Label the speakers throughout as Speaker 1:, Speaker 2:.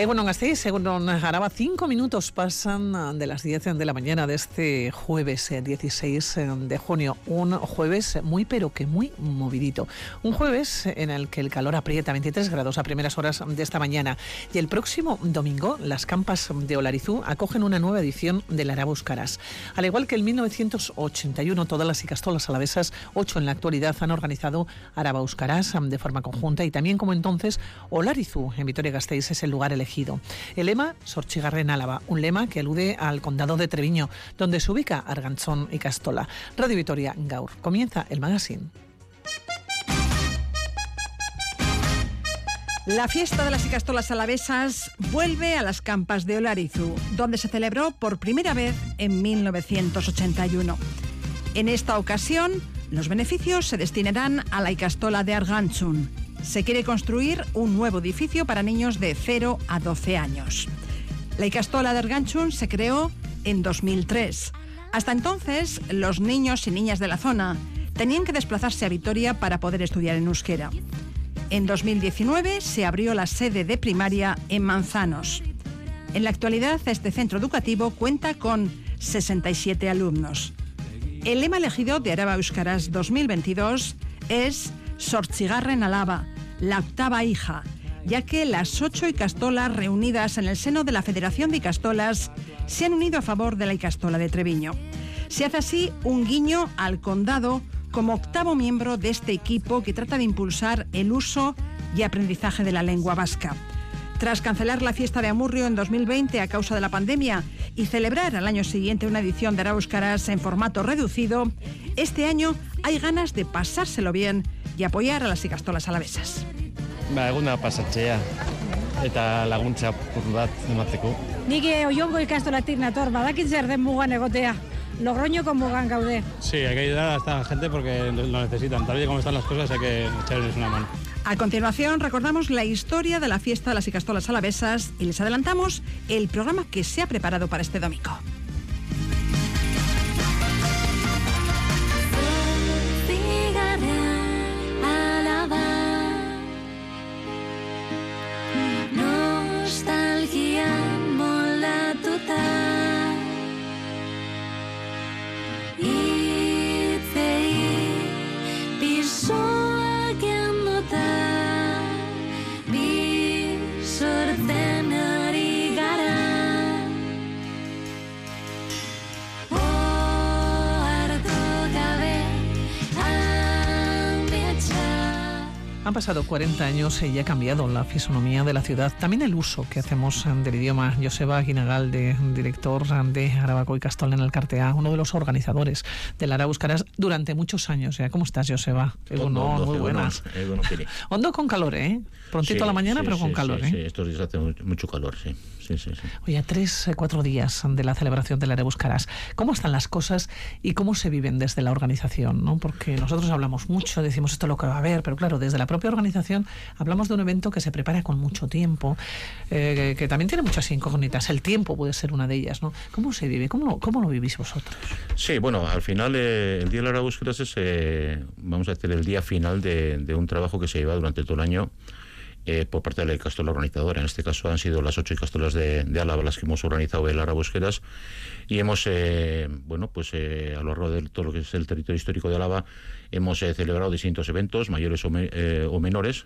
Speaker 1: Egunon Gasteiz, según Araba, cinco minutos pasan de las 10 de la mañana de este jueves 16 eh, de junio. Un jueves muy, pero que muy movidito. Un jueves en el que el calor aprieta 23 grados a primeras horas de esta mañana. Y el próximo domingo, las campas de Olarizú acogen una nueva edición del Arabuscaras. Al igual que en 1981, todas las icastolas alavesas, ocho en la actualidad, han organizado Arabauscaras de forma conjunta y también como entonces Olarizú en Vitoria-Gasteiz es el lugar elegido el lema Sorchigarren Álava, un lema que alude al condado de Treviño, donde se ubica Arganzón y Castola. Radio Vitoria Gaur. Comienza el magazine.
Speaker 2: La fiesta de las Icastolas alavesas vuelve a las campas de Olarizu, donde se celebró por primera vez en 1981. En esta ocasión, los beneficios se destinarán a la Icastola de Arganzón se quiere construir un nuevo edificio para niños de 0 a 12 años. La Icastola de Arganchun se creó en 2003. Hasta entonces, los niños y niñas de la zona tenían que desplazarse a Vitoria para poder estudiar en euskera. En 2019 se abrió la sede de primaria en Manzanos. En la actualidad, este centro educativo cuenta con 67 alumnos. El lema elegido de Araba Euskaras 2022 es Sorchigarren Alaba, la octava hija, ya que las ocho Icastolas reunidas en el seno de la Federación de Icastolas se han unido a favor de la Icastola de Treviño. Se hace así un guiño al condado como octavo miembro de este equipo que trata de impulsar el uso y aprendizaje de la lengua vasca. Tras cancelar la fiesta de Amurrio en 2020 a causa de la pandemia y celebrar al año siguiente una edición de Arauscaras en formato reducido, este año hay ganas de pasárselo bien y apoyar a las ikastolas alavesas.
Speaker 3: Ba, eguna pasatzea eta laguntza pur bat emateko.
Speaker 4: Nik oiongo ikastolatik nator, badakit zer den mugan egotea. Logroñoko mugan gaude.
Speaker 3: Sí, hay que ayudar a esta gente porque lo necesitan. Tal y como están las cosas hay que echarles una mano.
Speaker 2: A continuación recordamos la historia de la fiesta de las Icastolas Alavesas y les adelantamos el programa que se ha preparado para este domingo.
Speaker 1: Han pasado 40 años y ha cambiado la fisonomía de la ciudad, también el uso que hacemos del idioma. Joseba Guinagal, de, director de Arabaco y Castol en el Cartea, uno de los organizadores del Arabuscaras durante muchos años. ¿Cómo estás, Joseba? muy buenas. Hondo con calor, ¿eh? Prontito a la mañana, pero con calor, ¿eh?
Speaker 5: Sí, estos días hace mucho calor, sí.
Speaker 1: Oye, a tres, eh, cuatro días de la celebración del Arabuscaras, ¿cómo están las cosas y cómo se viven desde la organización? ¿no? Porque nosotros hablamos mucho, decimos esto lo que va a haber, pero claro, desde la propia organización hablamos de un evento que se prepara con mucho tiempo, eh, que, también tiene muchas incógnitas. El tiempo puede ser una de ellas, ¿no? ¿Cómo se vive? ¿Cómo, cómo lo vivís vosotros?
Speaker 5: Sí, bueno, al final eh, el Día de la Arabuscaras es, vamos a decir, el día final de, de un trabajo que se lleva durante todo el año eh, por parte de la Castola organizadora. En este caso han sido las ocho Castolas de, de Álava las que hemos organizado el Arabosqueras y hemos, eh, bueno, pues eh, a lo largo de todo lo que es el territorio histórico de Álava hemos celebrado distintos eventos, mayores o, menores,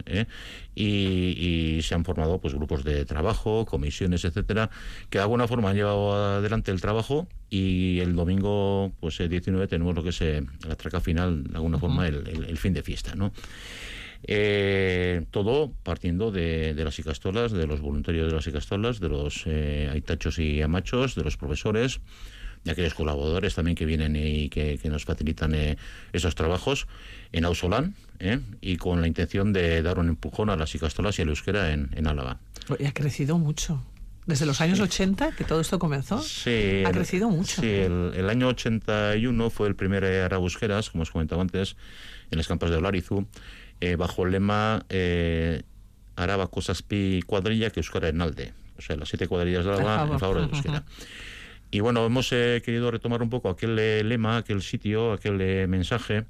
Speaker 5: y, se han formado pues grupos de trabajo, comisiones, etcétera, que de alguna forma han llevado adelante el trabajo y el domingo pues 19 tenemos lo que es la traca final, de alguna forma el, el fin de fiesta, ¿no? Eh, todo partiendo de, las icastolas, de los voluntarios de las icastolas, de los eh, aitachos y amachos, de los profesores, de aquellos colaboradores también que vienen y que, nos facilitan eh, esos trabajos en Ausolán eh, y con la intención de dar un empujón a las icastolas y al euskera en, en Álava.
Speaker 1: Y ha crecido mucho. Desde los años 80 que todo esto comenzó,
Speaker 5: sí,
Speaker 1: ha crecido mucho.
Speaker 5: Sí, el, año 81 fue el primer Arabusqueras, como os comentaba antes, en las campas de Olarizu eh, bajo el lema eh, Araba Cosaspi cuadrilla que Euskara en Alde. O sea, las siete cuadrillas de Araba en favor de Euskara. Y bueno, hemos eh, querido retomar un poco aquel lema, aquel sitio, aquel mensaje,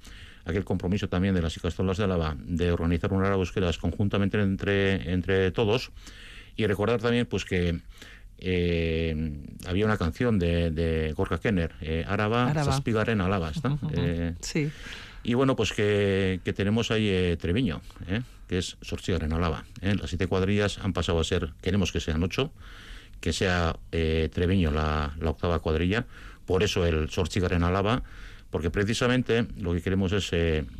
Speaker 5: aquel compromiso también de las Icastolas de Álava de organizar un Araba Euskeras conjuntamente entre, entre todos Y recordar también pues que eh, había una canción de, de Gorka Kenner, eh, Araba. Zazpigaren Alaba, ¿está?
Speaker 1: Ujú, ujú.
Speaker 5: Eh,
Speaker 1: Sí.
Speaker 5: y bueno, pues que, que tenemos ahí eh, Treviño, ¿eh? que es Sortzigarren Alaba. ¿eh? Las siete cuadrillas han pasado a ser, queremos que sean ocho, que sea Treviño la, la octava cuadrilla, por eso el Sortzigarren Alaba, porque precisamente lo que queremos es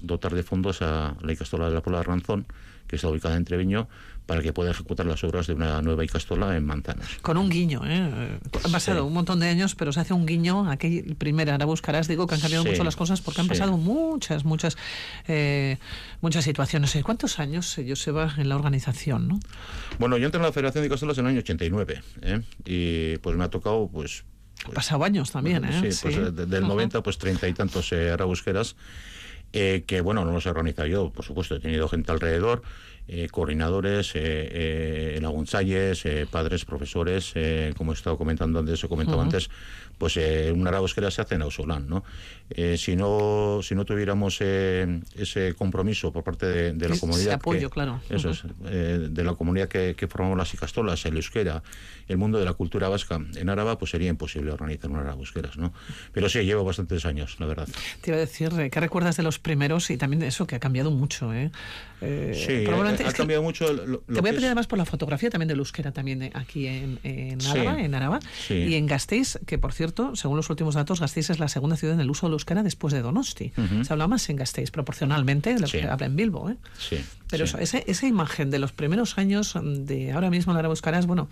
Speaker 5: dotar de fondos a la Icastola de la Puebla de Ranzón, que está ubicada en Treviño, para que pueda ejecutar las obras de una nueva Icastola en Manzanas.
Speaker 1: Con un guiño, ¿eh? Han pasado
Speaker 5: Sí.
Speaker 1: un montón de años, pero se hace un guiño. Aquel primera, ahora buscarás, digo que han cambiado
Speaker 5: Sí,
Speaker 1: mucho las cosas porque han
Speaker 5: sí.
Speaker 1: pasado muchas, muchas, eh, muchas situaciones. ¿Cuántos años, Joseba, en la organización? ¿no?
Speaker 5: Bueno, yo entré en la Federación de Icastolas en el año 89, ¿eh? y pues me ha tocado pues
Speaker 1: Han pasado años también, ¿eh?
Speaker 5: Sí, pues
Speaker 1: Sí.
Speaker 5: eh, de- del
Speaker 1: Ujú.
Speaker 5: 90, pues treinta y tantos eh, arabusqueras, eh, que bueno, no los he organizado yo, por supuesto, he tenido gente alrededor, eh, coordinadores, eh, eh, lagunzalles, eh, padres, profesores, eh, como he estado comentando antes, he comentado
Speaker 1: Ujú.
Speaker 5: antes, pues una arabusquera se hace en Ausolán, ¿no? Si no si no tuviéramos ese compromiso por parte de, de la comunidad
Speaker 1: apoyo,
Speaker 5: que-
Speaker 1: claro.
Speaker 5: eso
Speaker 1: Ujú.
Speaker 5: es de la comunidad que, que formamos las icastolas, el euskera, el mundo de la cultura vasca en Araba, pues sería imposible organizar una arabusqueras, ¿no? Pero sí, llevo bastantes años, la verdad.
Speaker 1: Te iba a decir, ¿qué recuerdas de los primeros? Y también de eso, que ha cambiado mucho, ¿eh? Eh,
Speaker 5: Sí,
Speaker 1: probablemente
Speaker 5: ha, ha
Speaker 1: es que
Speaker 5: cambiado mucho. lo- lo
Speaker 1: Te voy a pedir
Speaker 5: es-
Speaker 1: además por la fotografía también del euskera también eh, aquí en, en
Speaker 5: Sí,
Speaker 1: Araba, en Araba
Speaker 5: sí.
Speaker 1: y en Gasteiz, que por cierto, según los últimos datos, Gasteiz es la segunda ciudad en el uso del euskera después de Donosti. Se habla más en Gasteiz proporcionalmente de lo
Speaker 5: Sí.
Speaker 1: que habla en Bilbo, ¿eh? Pero eso, ese- esa imagen de los primeros años de ahora mismo en la euskera es bueno,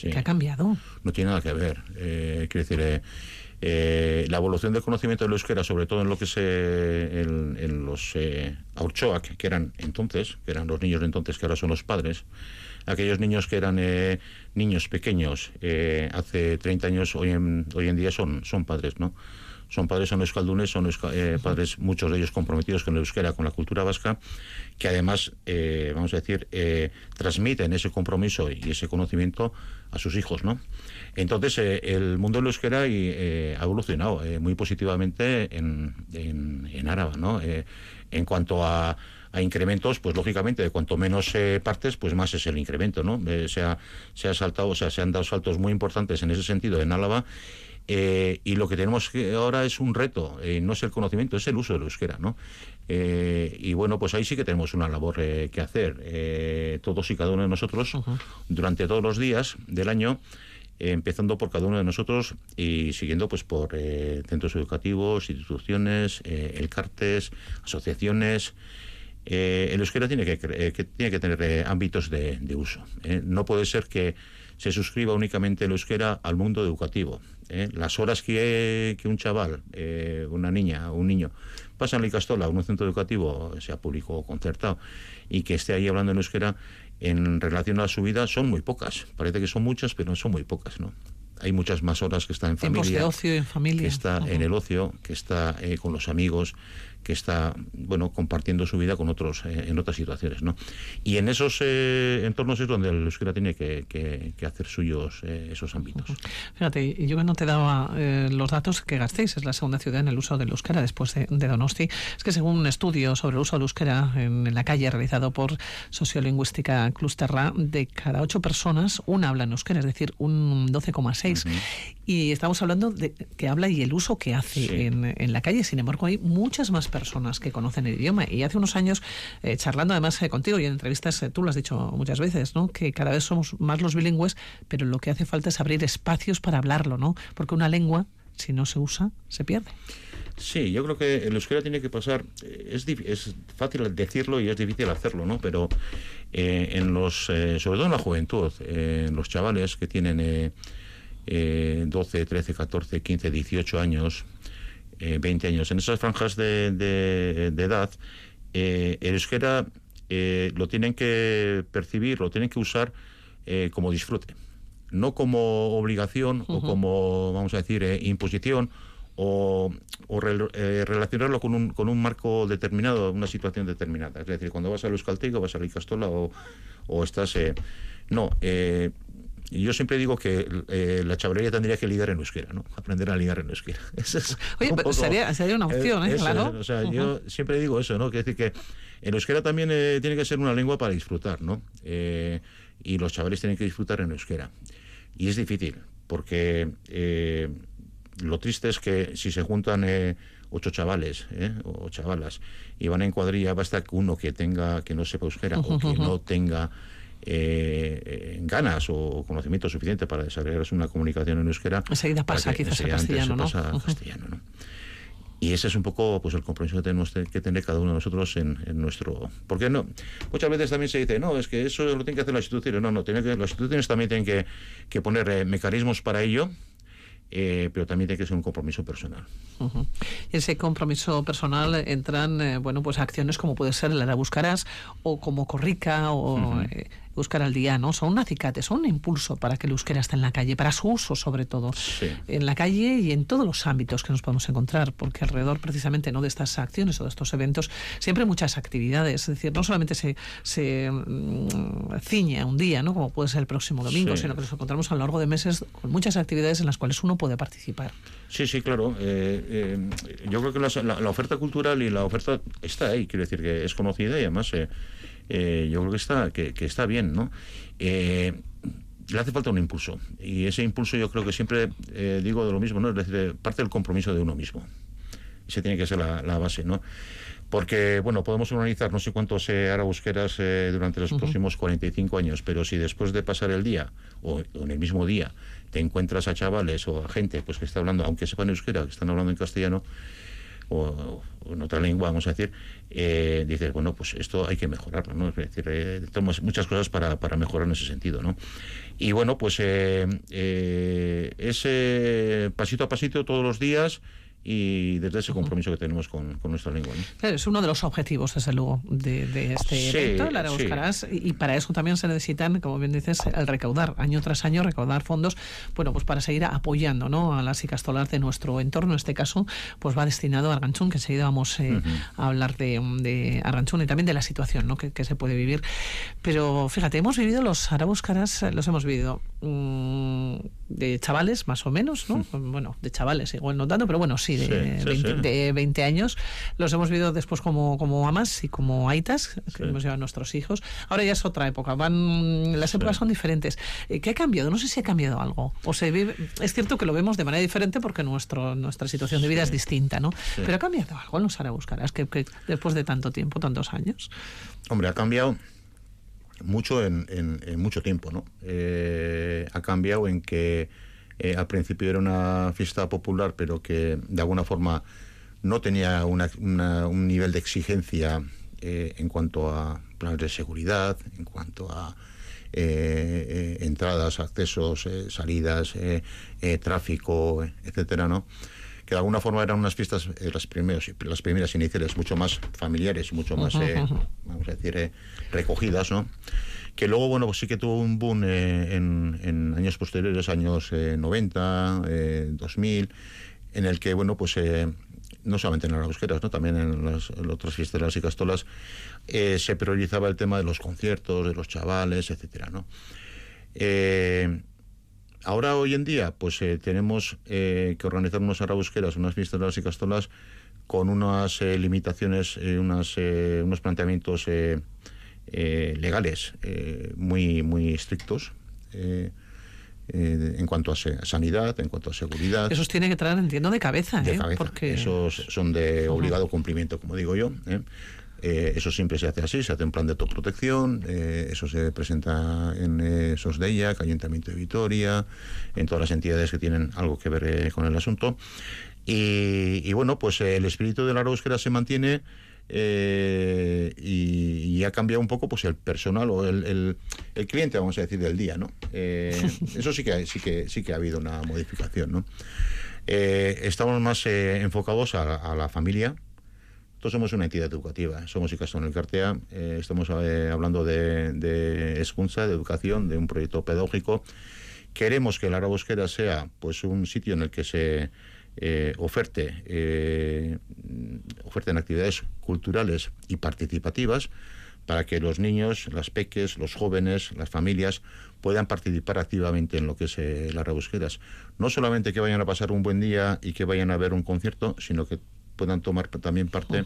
Speaker 1: que ha cambiado.
Speaker 5: no tiene nada que ver. Eh, quiero decir, eh, eh, la evolución del conocimiento del euskera, sobre todo en lo que es eh, en, en los eh, Aurchoak, que eran entonces, que eran los niños de entonces, que ahora son los padres, aquellos niños que eran eh, niños pequeños eh, hace 30 años, hoy en, hoy en día son, son padres, ¿no? Son padres, son euskaldunes, son euska- eh, padres, muchos de ellos comprometidos con el euskera, con la cultura vasca, que además, eh, vamos a decir, eh, transmiten ese compromiso y ese conocimiento a sus hijos, ¿no? Entonces, eh, el mundo del euskera y, eh, ha evolucionado eh, muy positivamente en, en, en ¿no? Eh, en cuanto a, a incrementos, pues lógicamente, de cuanto menos eh, partes, pues más es el incremento, ¿no? Eh, se, ha, se ha saltado, o sea, se han dado saltos muy importantes en ese sentido en Álava. eh, y lo que tenemos que ahora es un reto, eh, no es el conocimiento, es el uso del euskera, ¿no? Eh, y bueno, pues ahí sí que tenemos una labor eh, que hacer, eh, todos y cada uno de nosotros, durante todos los días del año, eh, empezando por cada uno de nosotros y siguiendo pues por eh, centros educativos, instituciones, eh, el CARTES, asociaciones. Eh, el euskera tiene que, que tiene que tener ámbitos de, uso. No puede ser que se suscriba únicamente el euskera al mundo educativo. Las horas que, que un chaval, eh, una niña o un niño pasa en la Icastola, en un centro educativo, sea público o concertado, y que esté ahí hablando en euskera en relación a su vida son muy pocas. Parece que son muchas, pero son muy pocas, ¿no? Hay muchas más horas que está en
Speaker 1: Tiempos
Speaker 5: familia
Speaker 1: de ocio en familia.
Speaker 5: que está en el ocio, que está eh, con los amigos, que está bueno compartiendo su vida con otros eh, en otras situaciones, ¿no? Y en esos eh, entornos es donde el euskera tiene que, que- que hacer suyos eh, esos ámbitos.
Speaker 1: Fíjate, yo que no te daba eh, los datos que gastéis, es la segunda ciudad en el uso del euskera después de, de Donosti. Es que según un estudio sobre el uso del euskera en, en la calle realizado por Sociolingüística Clusterra, de cada ocho personas, una habla en euskera, es decir, un 12,6. Y estamos hablando de que habla y el uso que hace
Speaker 5: Sí.
Speaker 1: en, en la calle. Sin embargo, hay muchas más personas que conocen el idioma. Y hace unos años, eh, charlando además eh, contigo y en entrevistas, eh, tú lo has dicho muchas veces, ¿no? que cada vez somos más los bilingües, pero lo que hace falta es abrir espacios para hablarlo, ¿no? Porque una lengua, si no se usa, se pierde.
Speaker 5: Sí, yo creo que el euskera tiene que pasar, eh, es, es fácil decirlo y es difícil hacerlo, ¿no? Pero eh, en los, eh, sobre todo en la juventud, en los chavales que tienen eh, eh, 12, 13, 14, 15, 18 años, eh, 20 años, en esas franjas de, de- de edad, eh, el euskera eh, lo tienen que percibir, lo tienen que usar eh, como disfrute, no como obligación o como, vamos a decir, imposición o, o rel- eh, relacionarlo con un, con un marco determinado, una situación determinada. Es decir, cuando vas al Euskaltego, vas a la Icastola o, o estás... eh, no, eh, yo siempre digo que eh, la chavalería tendría que ligar en euskera, ¿no? Aprender a ligar en euskera. Eso es
Speaker 1: Oye,
Speaker 5: un
Speaker 1: pero
Speaker 5: poco-
Speaker 1: sería- sería una opción, ¿eh?
Speaker 5: eso
Speaker 1: Claro.
Speaker 5: o sea, yo siempre digo eso, ¿no? Que decir que el euskera también eh, tiene que ser una lengua para disfrutar, ¿no? Eh, y los chavales tienen que disfrutar en euskera. Y es difícil, porque eh, lo triste es que si se juntan ocho chavales eh, o chavalas y van en cuadrilla, basta que uno que tenga que no sepa euskera o que no tenga eh, ganas o conocimiento suficiente para desarrollarse una comunicación en euskera.
Speaker 1: Enseguida pasa quizás a castellano, ¿no?
Speaker 5: Pasa a castellano, ¿no? Y ese es un poco pues el compromiso que tenemos que tener cada uno de nosotros en, nuestro... Porque no, muchas veces también se dice, no, es que eso lo tienen que hacer las instituciones. No, no, tiene que, las instituciones también tienen que, que poner eh, mecanismos para ello eh, pero también tiene que ser un compromiso personal.
Speaker 1: Y ese compromiso personal entran, eh, bueno, pues acciones como puede ser la Buscarás o como Corrica o buscar al día, ¿no? Son un acicate, son un impulso para que el euskera esté en la calle, para su uso sobre todo, en la calle y en todos los ámbitos que nos podemos encontrar, porque alrededor precisamente no de estas acciones o de estos eventos siempre hay muchas actividades, es decir, no solamente se, se mm, ciñe a un día, ¿no? Como puede ser el próximo domingo, sino que nos encontramos a lo largo de meses con muchas actividades en las cuales uno puede participar.
Speaker 5: Sí, sí, claro. Eh, eh, yo creo que la, oferta cultural y la oferta está ahí, quiero decir que es conocida y además eh, eh, yo creo que está, que, está bien, ¿no? Eh, le hace falta un impulso. Y ese impulso yo creo que siempre eh, digo de lo mismo, ¿no? Es decir, parte del compromiso de uno mismo. Ese tiene que ser la, base, ¿no? Porque, bueno, podemos organizar no sé cuántos eh, arabusqueras durante los próximos 45 años, pero si después de pasar el día, o, en el mismo día, te encuentras a chavales o a gente pues que está hablando, aunque sepan euskera, que están hablando en castellano, o, en otra lengua, vamos a decir, eh, dices, bueno, pues esto hay que mejorarlo, ¿no? Es decir, eh, tenemos muchas cosas para, para, mejorar en ese sentido, ¿no? Y bueno, pues eh, eh ese pasito a pasito todos los días y desde ese compromiso que tenemos con, nuestra lengua.
Speaker 1: es uno de los objetivos, desde luego, de, este evento, la buscarás, y, para eso también se necesitan, como bien dices, el recaudar, año tras año, recaudar fondos, bueno, pues para seguir apoyando ¿no? a las icastolas de nuestro entorno, en este caso, pues va destinado a Arganchún, que enseguida vamos eh, a hablar de, de Arganchún y también de la situación ¿no? que, se puede vivir. Pero fíjate, hemos vivido los arabúscaras, los hemos vivido mm, de chavales, más o menos, ¿no? Bueno, de chavales, igual no tanto, pero bueno, sí, de, 20, años. Los hemos vivido después como, como amas y como aitas, que hemos llevado a nuestros hijos. Ahora ya es otra época, van las épocas son diferentes. Eh, ¿Qué ha cambiado? No sé si ha cambiado algo. O se vive, es cierto que lo vemos de manera diferente porque nuestro, nuestra situación de vida es distinta, ¿no? Pero ha cambiado algo en los Arabuscaras, que, que después de tanto tiempo, tantos años.
Speaker 5: Hombre, ha cambiado mucho en, en, mucho tiempo, ¿no? Eh, ha cambiado en que eh, al principio era una fiesta popular, pero que de alguna forma no tenía un nivel de exigencia eh, en cuanto a planes de seguridad, en cuanto a eh, entradas, accesos, salidas, tráfico, etcétera, ¿no? que de alguna forma eran unas fiestas, las, primeras, las primeras iniciales, mucho más familiares mucho más, vamos a decir, recogidas, ¿no? Que luego, bueno, pues sí que tuvo un boom eh, en, años posteriores, años 90, eh, 2000, eh, en el que, bueno, pues no solamente en las ¿no? también en las, otras fiestas y castolas, se priorizaba el tema de los conciertos, de los chavales, etcétera, ¿no? ahora, hoy en día, pues tenemos que organizar unas arabusqueras, unas fiestas y castolas con unas limitaciones, unas, unos planteamientos eh, legales eh, muy, muy estrictos. Eh, en cuanto a sanidad, en cuanto a seguridad.
Speaker 1: Esos tienen que traer, entiendo, de cabeza.
Speaker 5: De cabeza. Porque... Esos son de obligado cumplimiento, como digo yo. eso siempre se hace así, se hace un plan de autoprotección, eso se presenta en ella, Ayuntamiento de Vitoria, en todas las entidades que tienen algo que ver con el asunto. Y, bueno, pues el espíritu de la búsqueda se mantiene eh, y, ha cambiado un poco pues el personal o el, el, cliente, vamos a decir, del día, ¿no? Eh, eso sí que, sí, que, sí que ha habido una modificación, ¿no? Eh, estamos más enfocados a, la familia. Nosotros somos una entidad educativa, somos en el Cartea, estamos hablando de, de escunza, de educación, de un proyecto pedagógico. Queremos que la Arabosquera sea pues un sitio en el que se eh, oferte, eh, oferten actividades culturales y participativas para que los niños, las peques, los jóvenes, las familias puedan participar activamente en lo que es eh, las rebusqueras. No solamente que vayan a pasar un buen día y que vayan a ver un concierto, sino que puedan tomar también parte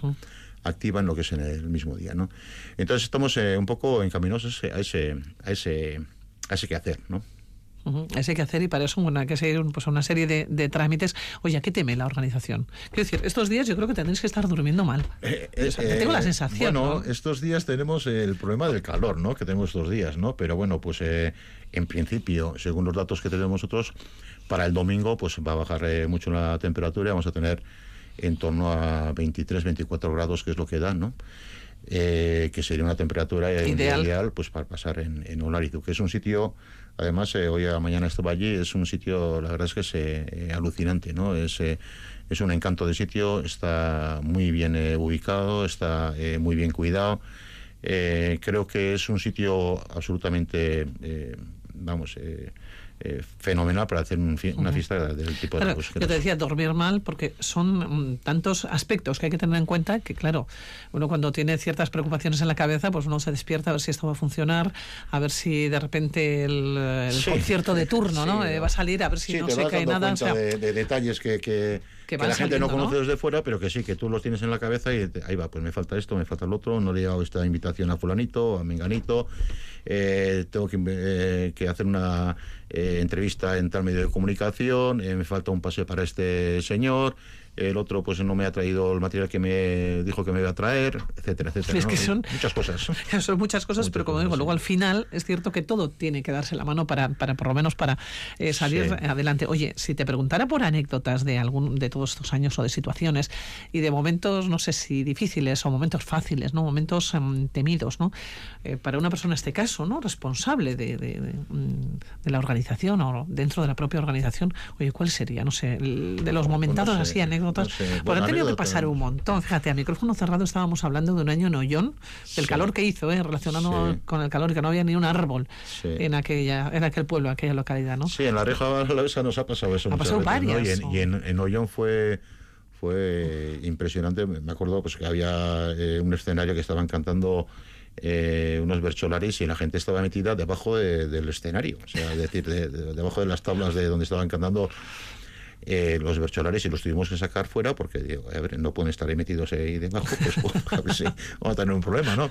Speaker 5: activa en lo que es en el mismo día, ¿no? Entonces estamos eh, un poco encaminados a ese, a ese, a ese, a ese quehacer, ¿no?
Speaker 1: Ese hay que hacer y para eso bueno, hay que seguir pues, una serie de, trámites. Oye, ¿a qué teme la organización? Quiero decir, estos días yo creo que tendréis que estar durmiendo mal. Eh, tengo la sensación.
Speaker 5: Bueno, estos días tenemos el problema del calor, ¿no? Que tenemos estos días, ¿no? Pero bueno, pues en principio, según los datos que tenemos nosotros, para el domingo pues va a bajar mucho la temperatura y vamos a tener en torno a 23, 24 grados, que es lo que dan, ¿no? Eh, que sería una temperatura ideal, pues para pasar en, en Olarizu, que es un sitio, además, eh, hoy a mañana estaba allí, es un sitio, la verdad es que es eh, alucinante, ¿no? Es, es un encanto de sitio, está muy bien ubicado, está muy bien cuidado. creo que es un sitio absolutamente, vamos, eh, fenomenal para hacer una fiesta del tipo
Speaker 1: de Yo te decía dormir mal porque son mm, tantos aspectos que hay que tener en cuenta que, claro, uno cuando tiene ciertas preocupaciones en la cabeza, pues uno se despierta a ver si esto va a funcionar, a ver si de repente el, concierto de turno ¿no? Eh, va a salir, a ver si no se cae nada.
Speaker 5: de, detalles que, que, la gente no conoce desde fuera, pero que sí, que tú los tienes en la cabeza y ahí va, pues me falta esto, me falta el otro, no le he dado esta invitación a fulanito, a menganito, eh, tengo que, que hacer una eh, entrevista en tal medio de comunicación, eh, me falta un pase para este señor, el otro pues no me ha traído el material que me dijo que me iba a traer, etcétera, etcétera.
Speaker 1: Es que son
Speaker 5: muchas cosas.
Speaker 1: Son muchas cosas, pero como digo, luego al final es cierto que todo tiene que darse la mano para, para por lo menos para eh, salir adelante. Oye, si te preguntara por anécdotas de algún de todos estos años o de situaciones y de momentos, no sé si difíciles o momentos fáciles, no momentos em, temidos, ¿no? Eh, para una persona en este caso, ¿no? Responsable de, de, mm, la organización o dentro de la propia organización, oye, ¿cuál sería? No sé, de los momentados así, anécdotas pues han tenido que pasar un montón. Fíjate, a micrófono cerrado estábamos hablando de un año en Ollón, del calor que hizo, ¿eh? relacionado con el calor, que no había ni un árbol en aquella en aquel pueblo, aquella localidad, ¿no?
Speaker 5: Sí, en la Reja Alavesa nos ha pasado eso.
Speaker 1: Ha pasado varias.
Speaker 5: Y, en, en, Ollón fue fue impresionante. Me acuerdo pues que había eh, un escenario que estaban cantando eh, unos bercholaris y la gente estaba metida debajo del escenario, o sea, es decir, debajo de las tablas de donde estaban cantando eh, los bercholares y los tuvimos que sacar fuera porque digo, a ver, no pueden estar ahí metidos ahí debajo, pues, pues a ver si vamos a tener un problema, ¿no?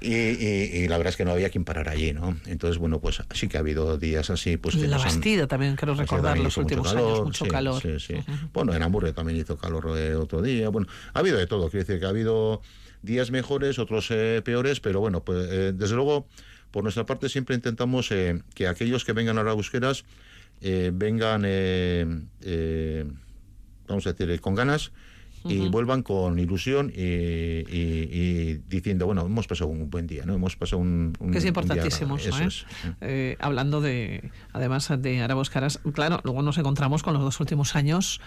Speaker 5: Y, la verdad es que no había quien parar allí, ¿no? Entonces, bueno, pues sí que ha habido días así, pues
Speaker 1: La Bastida también, quiero recordar, los últimos años, mucho calor.
Speaker 5: Sí, sí. Bueno, en Hamburgo también hizo calor eh, otro día, bueno, ha habido de todo, quiero decir que ha habido días mejores, otros eh, peores, pero bueno, pues desde luego, por nuestra parte siempre intentamos que aquellos que vengan a las busqueras eh, vengan, eh, eh, vamos a decir, con ganas y vuelvan con ilusión y, diciendo, bueno, hemos pasado un buen día, ¿no? Hemos pasado un,
Speaker 1: que es importantísimo, hablando de, además de Arabos Caras, claro, luego nos encontramos con los dos últimos años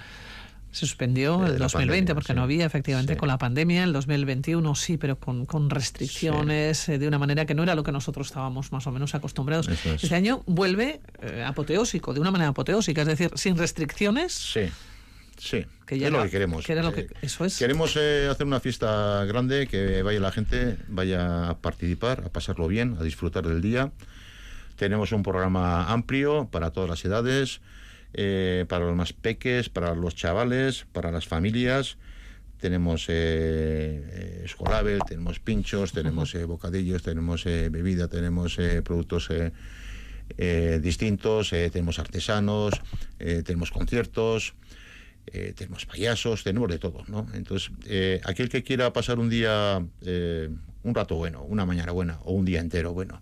Speaker 1: se suspendió el 2020 porque no había efectivamente con la pandemia, el 2021 sí, pero con, con restricciones eh, de una manera que no era lo que nosotros estábamos más o menos acostumbrados. Este año vuelve eh, apoteósico, de una manera apoteósica, es decir, sin restricciones.
Speaker 5: Sí. Sí, que es lo que queremos.
Speaker 1: lo que, eso es.
Speaker 5: Queremos eh, hacer una fiesta grande, que vaya la gente, vaya a participar, a pasarlo bien, a disfrutar del día. Tenemos un programa amplio para todas las edades. Eh, para los más peques, para los chavales, para las familias. Tenemos eh, eh tenemos pinchos, tenemos eh, bocadillos, tenemos bebida, tenemos productos distintos, tenemos artesanos, tenemos conciertos. tenemos payasos, tenemos de todo, ¿no? Entonces, aquel que quiera pasar un día, un rato bueno, una mañana buena o un día entero bueno,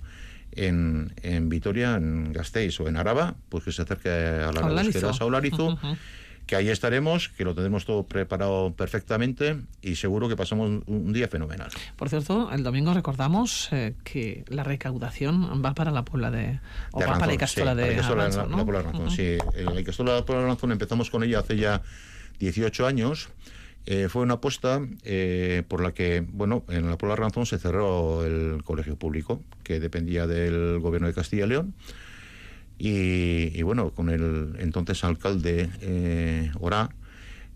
Speaker 5: en, en Vitoria, en Gasteiz o en Araba, pues que se acerque a la a Olarizu, que ahí estaremos, que lo tendremos todo preparado perfectamente y seguro que pasamos un, día fenomenal.
Speaker 1: Por cierto, el domingo recordamos eh, que la recaudación va para la Puebla de...
Speaker 5: o va para la Icastola de Aranzón, la, Puebla de Aranzón, sí. La Icastola de Puebla de Aranzón empezamos con ella hace ya 18 años eh, fue una apuesta eh, por la que, bueno, en la Puebla Ranzón se cerró el colegio público, que dependía del gobierno de Castilla y León. Y, bueno, con el entonces alcalde eh, Orá,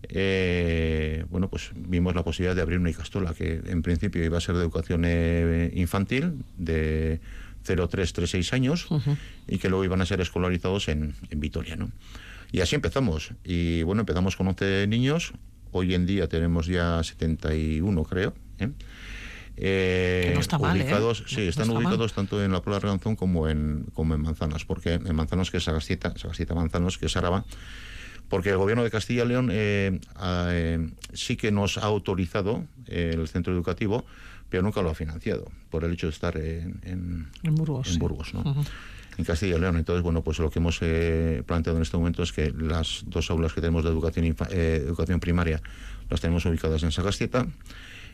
Speaker 5: eh, bueno, pues vimos la posibilidad de abrir una Icastola, que en principio iba a ser de educación infantil, de 0, 3, 3, 6 años, y que luego iban a ser escolarizados en, en Vitoria, ¿no? Y así empezamos. Y bueno, empezamos con 11 niños, Hoy en día tenemos ya 71, creo. ¿eh?
Speaker 1: Eh, que no está mal, ¿eh?
Speaker 5: Sí, están ubicados tanto en la Puebla de Reganzón como en, como en Manzanas, porque en Manzanas, que es Sagastita, Sagastita Manzanos, que es Araba, porque el gobierno de Castilla y León sí que nos ha autorizado el centro educativo, pero nunca lo ha financiado, por el hecho de estar en,
Speaker 1: en, Burgos.
Speaker 5: En Burgos ¿no? En Castilla y León. Entonces, bueno, pues lo que hemos eh, planteado en este momento es que las dos aulas que tenemos de educación, eh, educación primaria las tenemos ubicadas en Sagastieta,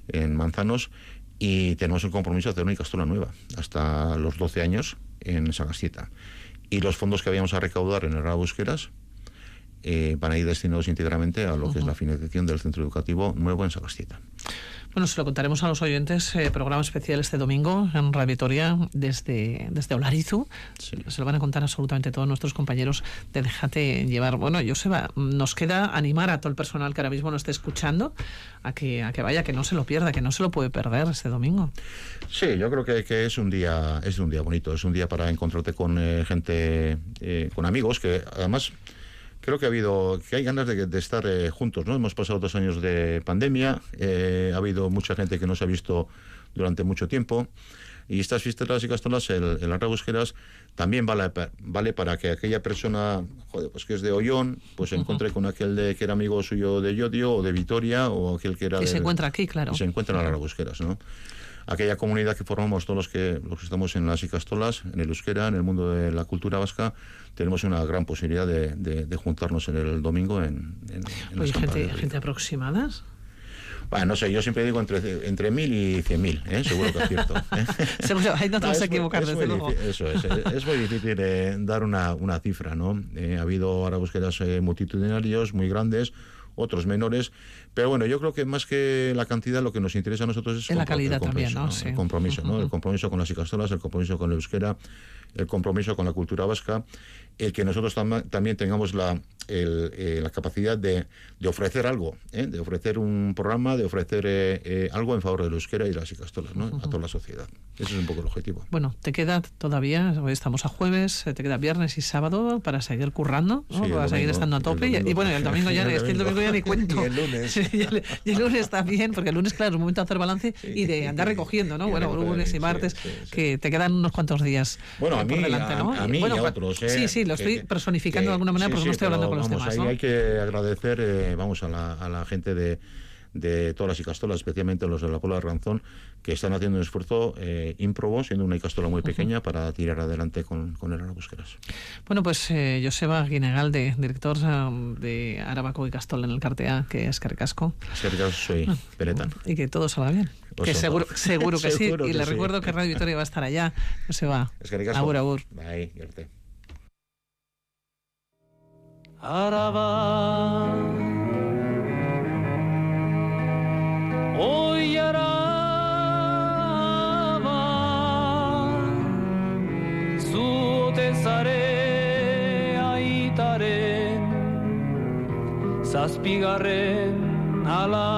Speaker 5: en Manzanos, y tenemos el compromiso de hacer una Castola nueva hasta los 12 años en Sagastieta. Y los fondos que habíamos a recaudar en el Busqueras eh, van a ir destinados íntegramente a lo que es la financiación del centro educativo nuevo en Sagastieta.
Speaker 1: Bueno, se lo contaremos a los oyentes. Eh, programa especial este domingo en Radio Vitoria desde, desde Olarizu. Se lo van a contar absolutamente todos nuestros compañeros de Déjate Llevar. Bueno, Joseba, nos queda animar a todo el personal que ahora mismo nos esté escuchando a que, a que vaya, que no se lo pierda, que no se lo puede perder este domingo.
Speaker 5: Sí, yo creo que, que es un día es un día bonito, es un día para encontrarte con eh, gente, eh, con amigos que además creo que ha habido, que hay ganas de, estar eh, juntos, ¿no? Hemos pasado dos años de pandemia, eh, ha habido mucha gente que no se ha visto durante mucho tiempo. Y estas fiestas y castolas, el, el Busqueras, también vale, vale para que aquella persona, joder, pues que es de Ollón, pues se encuentre con aquel de, que era amigo suyo de Yodio o de Vitoria o aquel que era...
Speaker 1: Que se encuentra aquí, claro.
Speaker 5: se encuentra en las Busqueras, ¿no? Aquella comunidad que formamos todos los que, los que estamos en las Icastolas, en el euskera, en el mundo de la cultura vasca, tenemos una gran posibilidad de, juntarnos en el domingo en, en,
Speaker 1: Oye, gente, gente aproximadas.
Speaker 5: Bueno, no sé, yo siempre digo entre, entre mil y cien mil, ¿eh? seguro que es cierto. ¿eh?
Speaker 1: ahí no te vas a equivocar, desde luego.
Speaker 5: Eso es, es, muy difícil eh, dar una, una cifra, ¿no? ha habido ahora búsquedas multitudinarios muy grandes, otros menores. Pero bueno, yo creo que más que la cantidad, lo que nos interesa a nosotros es
Speaker 1: la calidad también, ¿no?
Speaker 5: El compromiso, ¿no? El compromiso con las icastolas, el compromiso con el euskera, el compromiso con la cultura vasca, el que nosotros también tengamos la, eh, la capacidad de, de ofrecer algo, ¿eh? de ofrecer un programa, de ofrecer eh, algo en favor del euskera y las icastolas, ¿no? A toda la sociedad. Ese es un poco el objetivo.
Speaker 1: Bueno, te queda todavía, hoy estamos a jueves, te queda viernes y sábado para seguir currando, para seguir estando a tope. y, bueno, el domingo ya, es que el domingo ya ni cuento.
Speaker 5: y el lunes.
Speaker 1: y, el, lunes también, porque el lunes, claro, es un momento de hacer balance y de andar recogiendo, ¿no? bueno, lunes y martes, que te quedan unos cuantos días.
Speaker 5: Bueno, a mí, a, mí y a otros.
Speaker 1: Sí, sí, lo estoy personificando de alguna manera porque no estoy hablando con los
Speaker 5: demás.
Speaker 1: Ahí
Speaker 5: hay que agradecer, eh, vamos, a la, a la gente de de todas las icastolas, especialmente los de la Puebla de Ranzón, que están haciendo un esfuerzo eh, ímprobo, siendo una icastola muy pequeña, para tirar adelante con, con el Arabusqueras.
Speaker 1: Bueno, pues eh, Joseba Guinegalde, director um, de Arabaco y Castol en el Cartea, que es Carcasco.
Speaker 5: Carcasco soy ah, Peretan.
Speaker 1: Y que todo salga bien. que seguro, seguro que sí. y le recuerdo que Radio Victoria va a estar allá. Joseba. Abur, abur.
Speaker 5: Bye,
Speaker 6: araba. Oy araba Zuten zare aitaren Zazpigarren ala